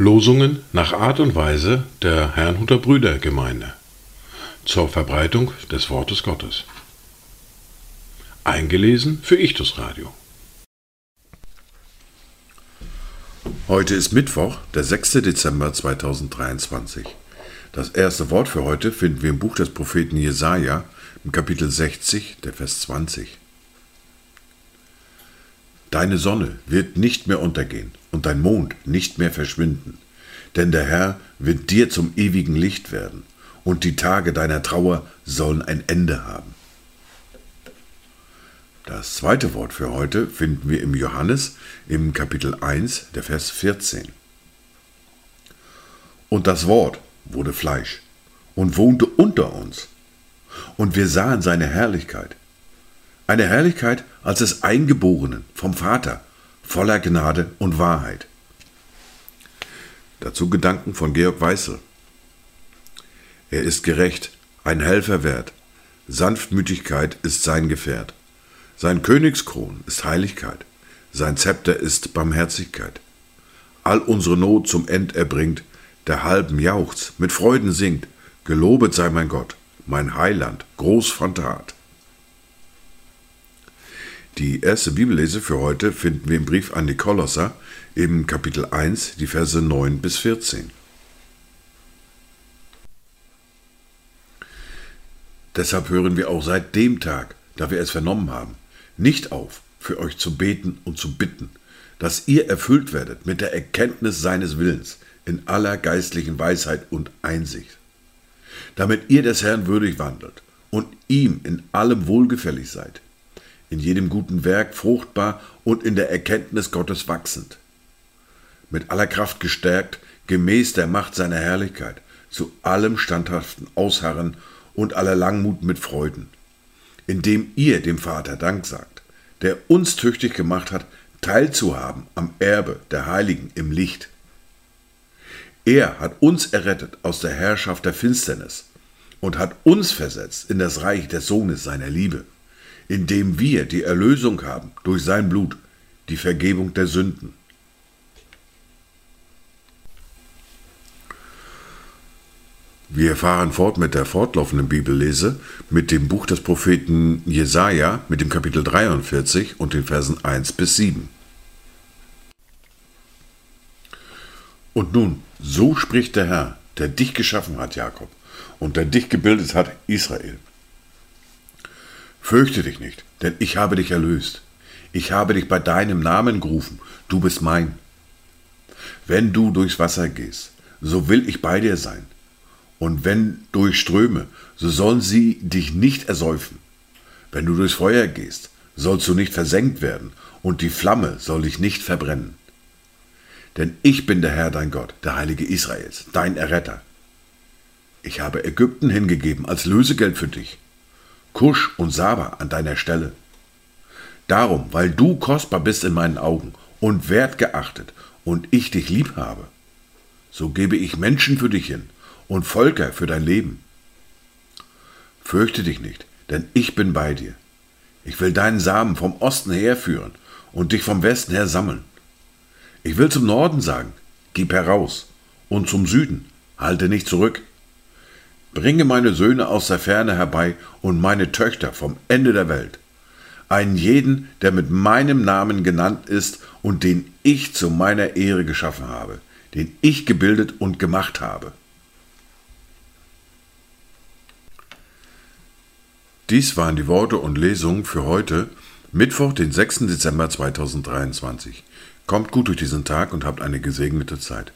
Losungen nach Art und Weise der Herrnhuter Brüdergemeinde zur Verbreitung des Wortes Gottes. Eingelesen für Ichtus Radio. Heute ist Mittwoch, der 6. Dezember 2023. Das erste Wort für heute finden wir im Buch des Propheten Jesaja, im Kapitel 60, der Vers 20. Deine Sonne wird nicht mehr untergehen und dein Mond nicht mehr verschwinden, denn der Herr wird dir zum ewigen Licht werden, und die Tage deiner Trauer sollen ein Ende haben. Das zweite Wort für heute finden wir im Johannes im Kapitel 1, der Vers 14. Und das Wort wurde Fleisch und wohnte unter uns, und wir sahen seine Herrlichkeit. Eine Herrlichkeit als des Eingeborenen vom Vater, voller Gnade und Wahrheit. Dazu Gedanken von Georg Weißel. Er ist gerecht, ein Helfer wert, Sanftmütigkeit ist sein Gefährt. Sein Königskron ist Heiligkeit, sein Zepter ist Barmherzigkeit. All unsere Not zum End erbringt, der halben jauchzt, mit Freuden singt, gelobet sei mein Gott, mein Heiland, groß von Tat. Die erste Bibellese für heute finden wir im Brief an die Kolosser im Kapitel 1, die Verse 9 bis 14. Deshalb hören wir auch seit dem Tag, da wir es vernommen haben, nicht auf, für euch zu beten und zu bitten, dass ihr erfüllt werdet mit der Erkenntnis seines Willens in aller geistlichen Weisheit und Einsicht, damit ihr des Herrn würdig wandelt und ihm in allem wohlgefällig seid, in jedem guten Werk fruchtbar und in der Erkenntnis Gottes wachsend, mit aller Kraft gestärkt, gemäß der Macht seiner Herrlichkeit, zu allem standhaften Ausharren und aller Langmut mit Freuden, indem ihr dem Vater Dank sagt, der uns tüchtig gemacht hat, teilzuhaben am Erbe der Heiligen im Licht. Er hat uns errettet aus der Herrschaft der Finsternis und hat uns versetzt in das Reich des Sohnes seiner Liebe, indem wir die Erlösung haben durch sein Blut, die Vergebung der Sünden. Wir fahren fort mit der fortlaufenden Bibellese, mit dem Buch des Propheten Jesaja, mit dem Kapitel 43 und den Versen 1 bis 7. Und nun, so spricht der Herr, der dich geschaffen hat, Jakob, und der dich gebildet hat, Israel. Fürchte dich nicht, denn ich habe dich erlöst. Ich habe dich bei deinem Namen gerufen, du bist mein. Wenn du durchs Wasser gehst, so will ich bei dir sein und wenn durch Ströme, so sollen sie dich nicht ersäufen. Wenn du durchs Feuer gehst, sollst du nicht versenkt werden, und die Flamme soll dich nicht verbrennen. Denn ich bin der Herr dein Gott, der Heilige Israels, dein Erretter. Ich habe Ägypten hingegeben als Lösegeld für dich, Kusch und Saba an deiner Stelle. Darum, weil du kostbar bist in meinen Augen und wertgeachtet und ich dich lieb habe, so gebe ich Menschen für dich hin und Völker für dein Leben. Fürchte dich nicht, denn ich bin bei dir. Ich will deinen Samen vom Osten herführen und dich vom Westen her sammeln. Ich will zum Norden sagen, gib heraus, und zum Süden, halte nicht zurück. Bringe meine Söhne aus der Ferne herbei und meine Töchter vom Ende der Welt. Einen jeden, der mit meinem Namen genannt ist und den ich zu meiner Ehre geschaffen habe, den ich gebildet und gemacht habe. Dies waren die Worte und Lesungen für heute, Mittwoch, den 6. Dezember 2023. Kommt gut durch diesen Tag und habt eine gesegnete Zeit.